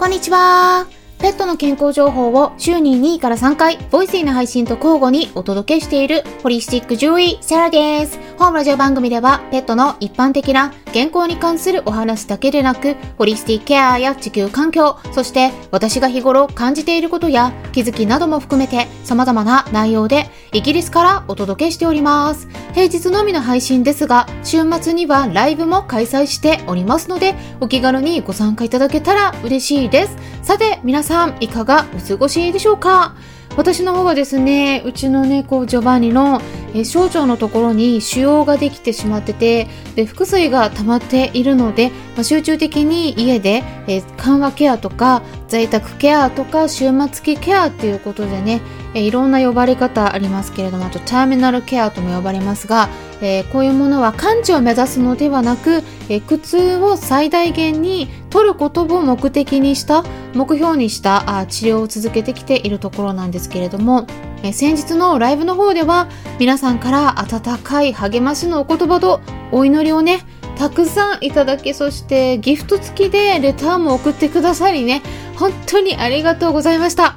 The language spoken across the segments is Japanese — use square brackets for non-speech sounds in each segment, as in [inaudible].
こんにちは。ペットの健康情報を週に2位から3回、ボイスイの配信と交互にお届けしているホリスティック獣医、セラです。ホームラジオ番組では、ペットの一般的な健康に関するお話だけでなく、ホリスティケアや地球環境、そして私が日頃感じていることや気づきなども含めて様々な内容でイギリスからお届けしております。平日のみの配信ですが、週末にはライブも開催しておりますので、お気軽にご参加いただけたら嬉しいです。さて、皆さんいかがお過ごしでしょうか？私の方はですね、うちの猫、ジョバンニの、え小腸のところに腫瘍ができてしまってて、で、腹水が溜まっているので、まあ、集中的に家で、え緩和ケアとか、在宅ケアとか、終末期ケアっていうことでね、えいろんな呼ばれ方ありますけれども、あとターミナルケアとも呼ばれますが、えー、こういうものは完治を目指すのではなく、えー、苦痛を最大限に取ることを目的にした目標にしたあ治療を続けてきているところなんですけれども、えー、先日のライブの方では皆さんから温かい励ましのお言葉とお祈りをねたくさんいただきそしてギフト付きでレターも送ってくださりね本当にありがとうございました。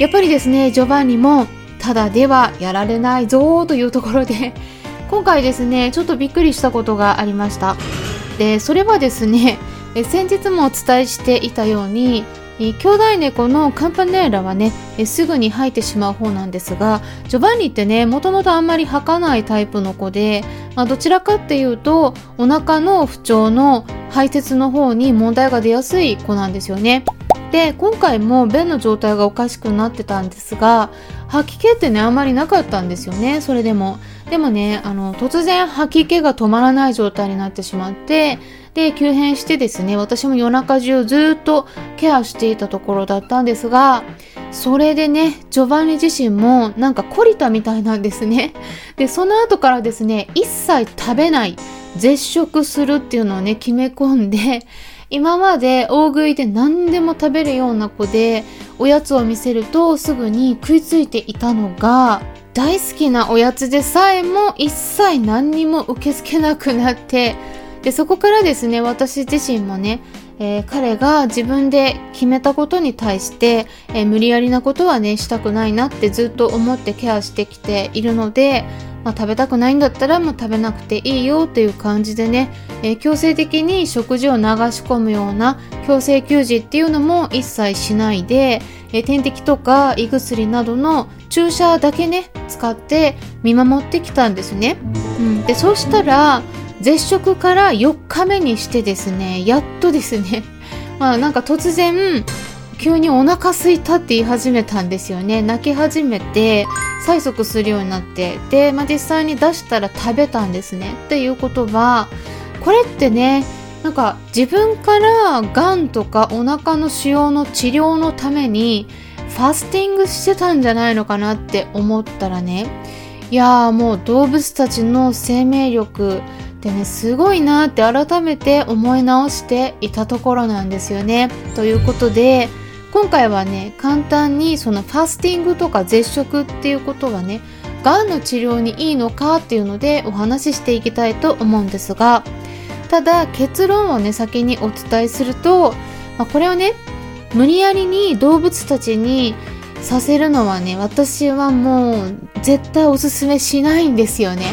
やっぱりですねジョバンニもただではやられないぞというところで今回ですねちょっとびっくりしたことがありました。でそれはですね [laughs] 先日もお伝えしていたように兄弟猫のカンパネーラはねすぐに吐いてしまう方なんですがジョバンニってねもともとあんまり吐かないタイプの子で、まあ、どちらかっていうとお腹の不調の排泄の方に問題が出やすい子なんですよね。で今回も便の状態がおかしくなってたんですが吐き気ってねあんまりなかったんですよねそれでもでもね、あの、突然吐き気が止まらない状態になってしまって、で、急変してですね、私も夜中中ずっとケアしていたところだったんですが、それでね、ジョバンニ自身もなんか懲りたみたいなんですね。で、その後からですね、一切食べない、絶食するっていうのをね、決め込んで、今まで大食いで何でも食べるような子で、おやつを見せるとすぐに食いついていたのが、大好きなおやつでさえも一切何にも受け付けなくなってでそこからですね私自身もね、えー、彼が自分で決めたことに対して、えー、無理やりなことはねしたくないなってずっと思ってケアしてきているのでまあ、食べたくないんだったらもう食べなくていいよっていう感じでね、えー、強制的に食事を流し込むような強制給仕っていうのも一切しないで、えー、点滴とか胃薬などの注射だけね使って見守ってきたんですね。うん、でそうしたら絶食から4日目にしてですねやっとですね [laughs] まあなんか突然急にお腹すいたって言い始めたんですよね泣き始めて催促するようになってで、まあ、実際に出したら食べたんですねっていうことはこれってねなんか自分からがんとかお腹の腫瘍の治療のためにファスティングしてたんじゃないのかなって思ったらねいやーもう動物たちの生命力ってねすごいなって改めて思い直していたところなんですよね。ということで今回はね簡単にそのファスティングとか絶食っていうことはねがんの治療にいいのかっていうのでお話ししていきたいと思うんですがただ結論をね先にお伝えすると、まあ、これをね無理やりに動物たちにさせるのはね私はもう絶対おすすめしないんですよね。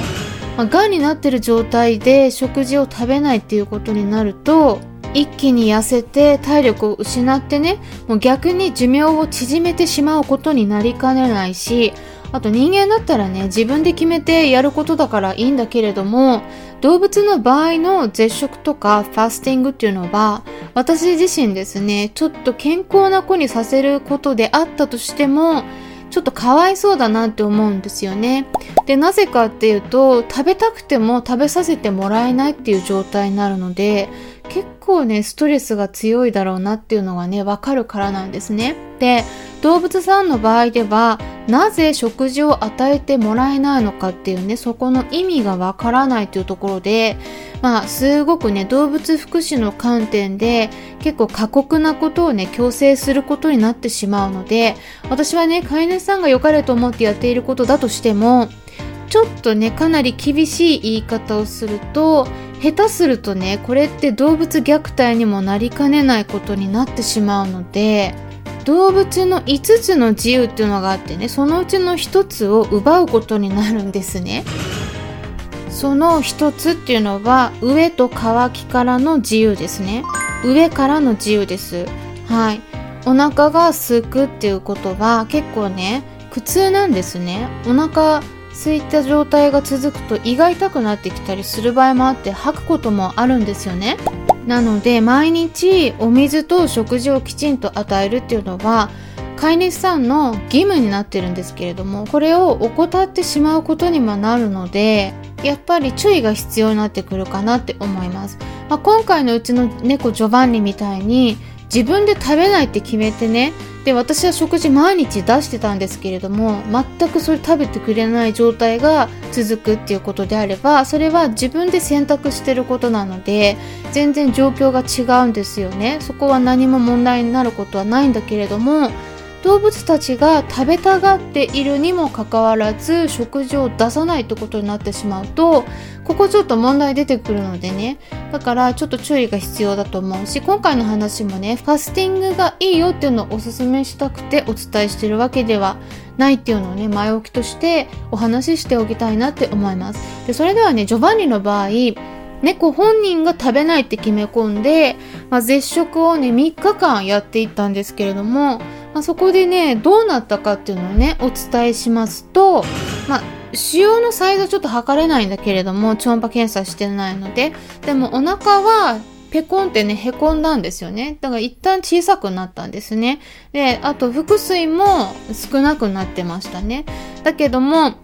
まあ、がんになってる状態で食事を食べないっていうことになると一気に痩せて体力を失ってねもう逆に寿命を縮めてしまうことになりかねないしあと人間だったらね自分で決めてやることだからいいんだけれども動物の場合の絶食とかファスティングっていうのは私自身ですねちょっと健康な子にさせることであったとしてもちょっとかわいそうだなって思うんですよね。で、なぜかっていうと、食べたくても食べさせてもらえないっていう状態になるので、結構ね、ストレスが強いだろうなっていうのがね、わかるからなんですね。で、動物さんの場合では、なぜ食事を与えてもらえないのかっていうね、そこの意味がわからないというところで、まあ、すごくね、動物福祉の観点で、結構過酷なことをね、強制することになってしまうので、私はね、飼い主さんが良かれと思ってやっていることだとしても、ちょっとねかなり厳しい言い方をすると下手するとねこれって動物虐待にもなりかねないことになってしまうので動物の5つの自由っていうのがあってねそのうちの1つを奪うことになるんですね。その1つっていうのは上と乾きからの自由ですね。上からの自由です。はい。お腹が空くっていうことは結構ね苦痛なんですね。お腹空いった状態が続くと胃が痛くなってきたりする場合もあって吐くこともあるんですよね。なので毎日お水と食事をきちんと与えるっていうのは飼い主さんの義務になってるんですけれどもこれを怠ってしまうことにもなるのでやっぱり注意が必要になってくるかなって思います、まあ、今回のうちの猫ジョバンニみたいに自分で食べないって決めてね。で私は食事毎日出してたんですけれども全くそれ食べてくれない状態が続くっていうことであればそれは自分で選択してることなので全然状況が違うんですよね。そこは何も問題になることはないんだけれども動物たちが食べたがっているにもかかわらず食事を出さないってことになってしまうとここちょっと問題出てくるのでね。だからちょっと注意が必要だと思うし今回の話もねファスティングがいいよっていうのをおすすめしたくてお伝えしてるわけではないっていうのをね前置きとしてお話ししておきたいなって思います。でそれではねジョバンニの場合猫本人が食べないって決め込んで、まあ、絶食をね3日間やっていったんですけれどもまあ、そこでねどうなったかっていうのをねお伝えしますと、まあ、塩のサイズはちょっと測れないんだけれども超音波検査してないのででもお腹はペコンってね、へこんだんですよね。だから一旦小さくなったんですね。で、あと腹水も少なくなってましたね。だけども、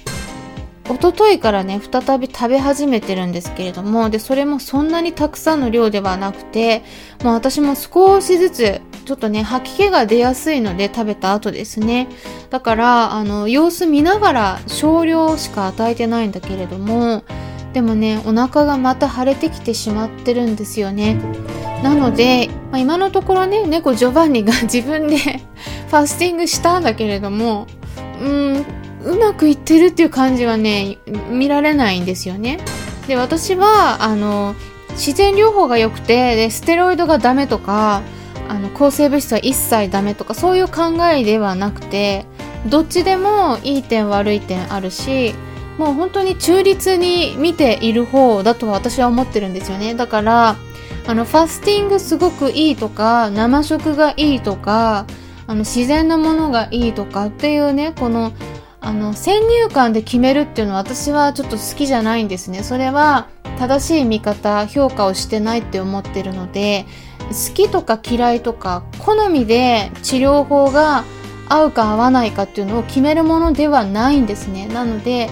一昨日からね、再び食べ始めてるんですけれども、で、それもそんなにたくさんの量ではなくて、もう私も少しずつちょっとね、吐き気が出やすいので食べた後ですね。だから、あの、様子見ながら少量しか与えてないんだけれども、でもね、お腹がまた腫れてきてしまってるんですよね。なので、まあ、今のところね、猫ジョバンニが自分で [laughs] ファスティングしたんだけれども、うん、うまくいってるっていう感じはね、見られないんですよね。で、私は、あの、自然療法が良くて、で、ステロイドがダメとか、あの抗生物質は一切ダメとかそういう考えではなくてどっちでもいい点悪い点あるしもう本当に中立に見ている方だとは私は思ってるんですよねだからあのファスティングすごくいいとか生食がいいとかあの自然なものがいいとかっていうねこのあの先入観で決めるっていうのは私はちょっと好きじゃないんですね。それは正しい見方評価をしてないって思ってるので好きとか嫌いとか好みで治療法が合うか合わないかっていうのを決めるものではないんですね。なので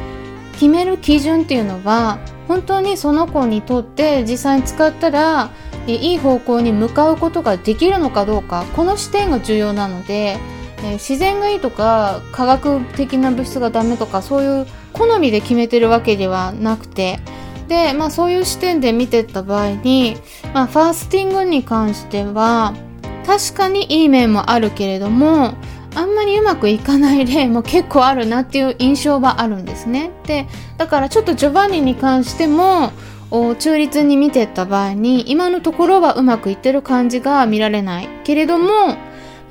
決める基準っていうのは本当にその子にとって実際に使ったらいい方向に向かうことができるのかどうかこの視点が重要なので自然がいいとか科学的な物質がダメとかそういう好みで決めてるわけではなくてで、まあそういう視点で見てった場合に、まあファースティングに関しては、確かにいい面もあるけれども、あんまりうまくいかない例も結構あるなっていう印象はあるんですね。で、だからちょっとジョバンニに関しても、中立に見てった場合に、今のところはうまくいってる感じが見られない。けれども、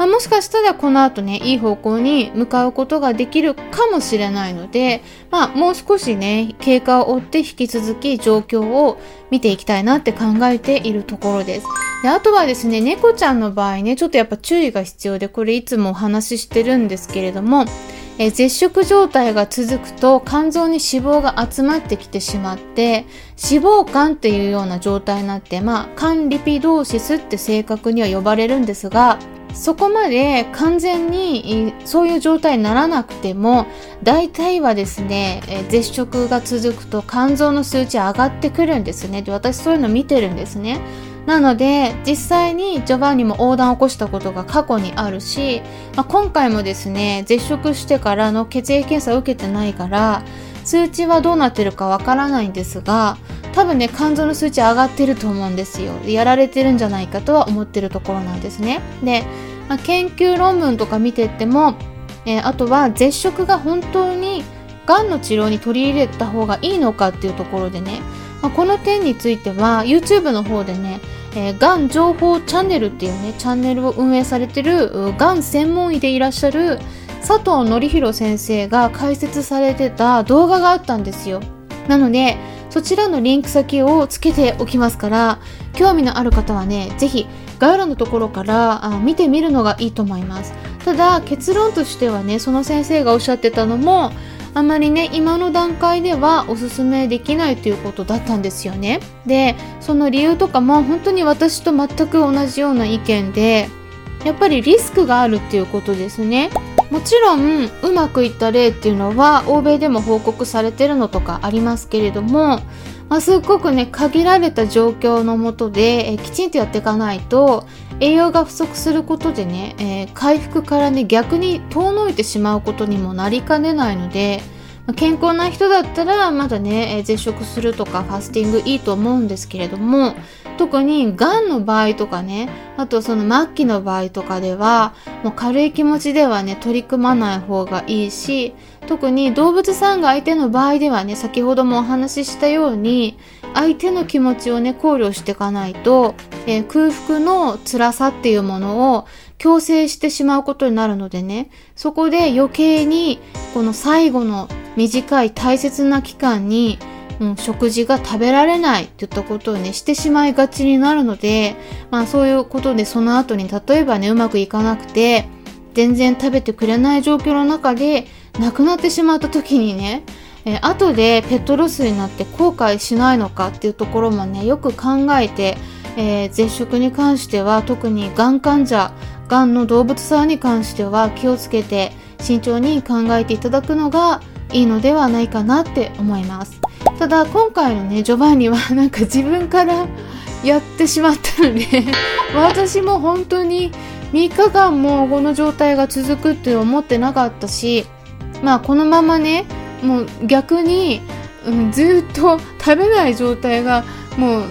まあ、もしかしたらこの後ね、いい方向に向かうことができるかもしれないので、まあ、もう少しね、経過を追って引き続き状況を見ていきたいなって考えているところです。で、あとはですね、猫ちゃんの場合ね、ちょっとやっぱ注意が必要で、これいつもお話ししてるんですけれども、え絶食状態が続くと肝臓に脂肪が集まってきてしまって脂肪肝っていうような状態になってまあ肝リピドーシスって正確には呼ばれるんですがそこまで完全にそういう状態にならなくても大体はですねえ絶食が続くと肝臓の数値上がってくるんですね。で私そういうの見てるんですね。なので実際にジョバンニも横断を起こしたことが過去にあるし、まあ、今回もですね絶食してからの血液検査を受けてないから数値はどうなってるかわからないんですが多分ね肝臓の数値上がってると思うんですよ。やられてるんじゃないかとは思ってるところなんですね。で、まあ、研究論文とか見てっても、えー、あとは絶食が本当にがんの治療に取り入れた方がいいのかっていうところでねまあ、この点については YouTube の方でねえー、がん情報チャンネルっていうねチャンネルを運営されてるがん専門医でいらっしゃる佐藤則弘先生が解説されてた動画があったんですよ。なのでそちらのリンク先をつけておきますから興味のある方はね是非概要欄のところから見てみるのがいいと思います。ただ結論としてはねその先生がおっしゃってたのもあまりね今の段階ではおすすめできないということだったんですよね。でその理由とかも本当に私と全く同じような意見でやっぱりリスクがあるっていうことですね。もちろんうまくいった例っていうのは欧米でも報告されてるのとかありますけれども、まあ、すっごくね限られた状況のもとでえきちんとやっていかないと栄養が不足することでね、えー、回復からね逆に遠のいてしまうことにもなりかねないので健康な人だったらまだね、え、絶食するとかファスティングいいと思うんですけれども特にがんの場合とかねあとその末期の場合とかではもう軽い気持ちではね取り組まない方がいいし特に動物さんが相手の場合ではね先ほどもお話ししたように相手の気持ちをね考慮していかないと、えー、空腹の辛さっていうものを強制してしまうことになるのでねそこで余計にこの最後の短い大切な期間に、うん、食事が食べられないっていったことをねしてしまいがちになるのでまあそういうことでその後に例えばねうまくいかなくて全然食べてくれない状況の中で亡くなってしまった時にねえー、後でペットロスになって後悔しないのかっていうところもねよく考えて、えー、絶食に関しては特にがん患者がんの動物さんに関しては気をつけて慎重に考えていただくのがいいのではないかなって思います。ただ今回のねジョバンニは [laughs] なんか自分からやってしまったので [laughs] 私も本当に3日間もこの状態が続くって思ってなかったしまあこのままねもう逆に、うん、ずっと食べない状態がもう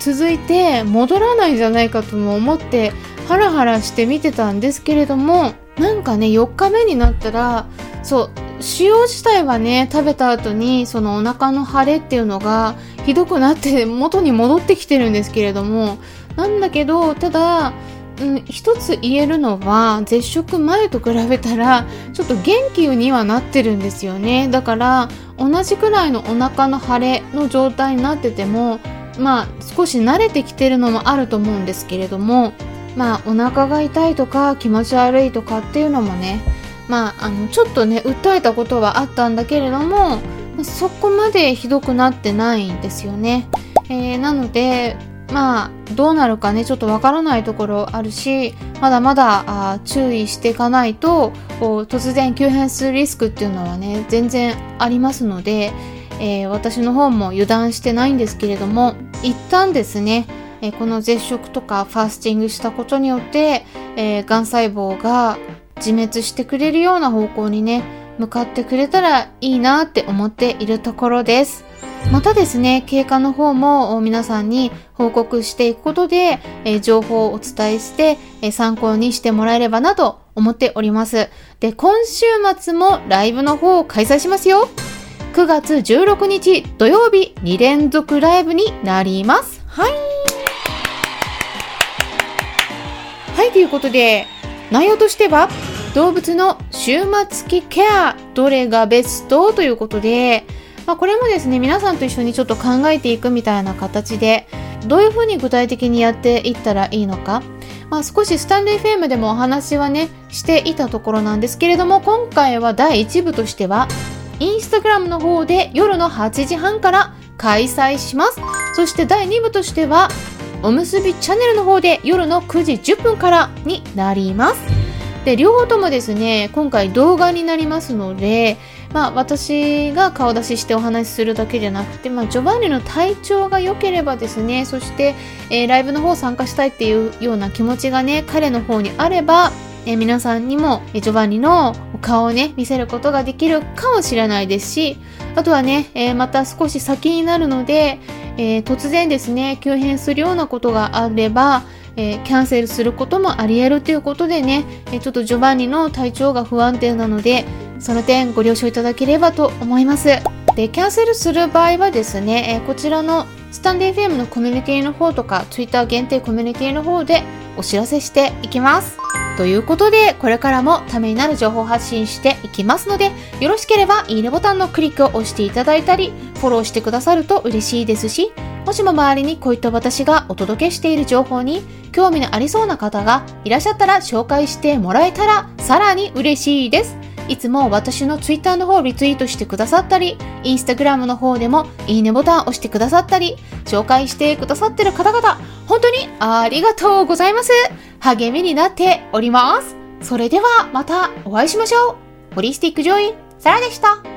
続いて戻らないんじゃないかとも思ってハラハラして見てたんですけれどもなんかね4日目になったらそう塩自体はね食べた後にそのお腹の腫れっていうのがひどくなって元に戻ってきてるんですけれどもなんだけどただうん、一つ言えるのは絶食前と比べたらちょっと元気にはなってるんですよねだから同じくらいのお腹の腫れの状態になっててもまあ少し慣れてきてるのもあると思うんですけれどもまあお腹が痛いとか気持ち悪いとかっていうのもねまああのちょっとね訴えたことはあったんだけれどもそこまでひどくなってないんですよね。えー、なのでまあどうなるかねちょっとわからないところあるしまだまだあ注意していかないと突然急変するリスクっていうのはね全然ありますので、えー、私の方も油断してないんですけれども一旦ですね、え、この絶食とかファスティングしたことによって、えー、がん細胞が自滅してくれるような方向にね向かってくれたらいいなって思っているところです。またですね、経過の方も皆さんに報告していくことで、え情報をお伝えして、え参考にしてもらえればなと思っております。で、今週末もライブの方を開催しますよ。9月16日土曜日2連続ライブになります。はい。はい、ということで、内容としては、動物の終末期ケア、どれがベスト？ということで、まあ、これもですね皆さんと一緒にちょっと考えていくみたいな形でどういうふうに具体的にやっていったらいいのか、まあ、少しスタンレー FM でもお話はねしていたところなんですけれども今回は第1部としてはインスタグラムの方で夜の8時半から開催します。そして第2部としてはおむすびチャンネルの方で夜の9時10分からになります。で両方ともですね今回動画になりますのでまあ、私が顔出ししてお話しするだけじゃなくて、まあ、ジョバンニの体調が良ければですねそして、えー、ライブの方参加したいっていうような気持ちがね彼の方にあれば、えー、皆さんにも、えー、ジョバンニの顔をね見せることができるかもしれないですしあとはね、えまた少し先になるので、え突然ですね急変するようなことがあればえー、キャンセルすることもあり得るということでね、えー、ちょっとジョバンニの体調が不安定なので、その点ご了承いただければと思います。で、キャンセルする場合はですね、え、こちらのスタンデー FM のコミュニティの方とか、Twitter 限定コミュニティの方でお知らせしていきます。ということで、これからもためになる情報発信していきますので、よろしければいいねボタンのクリックを押していただいたり、フォローしてくださると嬉しいですし、もしも周りにこういった私がお届けしている情報に興味のありそうな方がいらっしゃったら紹介してもらえたらさらに嬉しいです。いつも私の Twitter の方をリツイートしてくださったり、Instagram の方でもいいねボタンを押してくださったり、紹介してくださってる方々、本当にありがとうございます。励みになっております。それではまたお会いしましょう。ホリスティックジョイ、サラでした。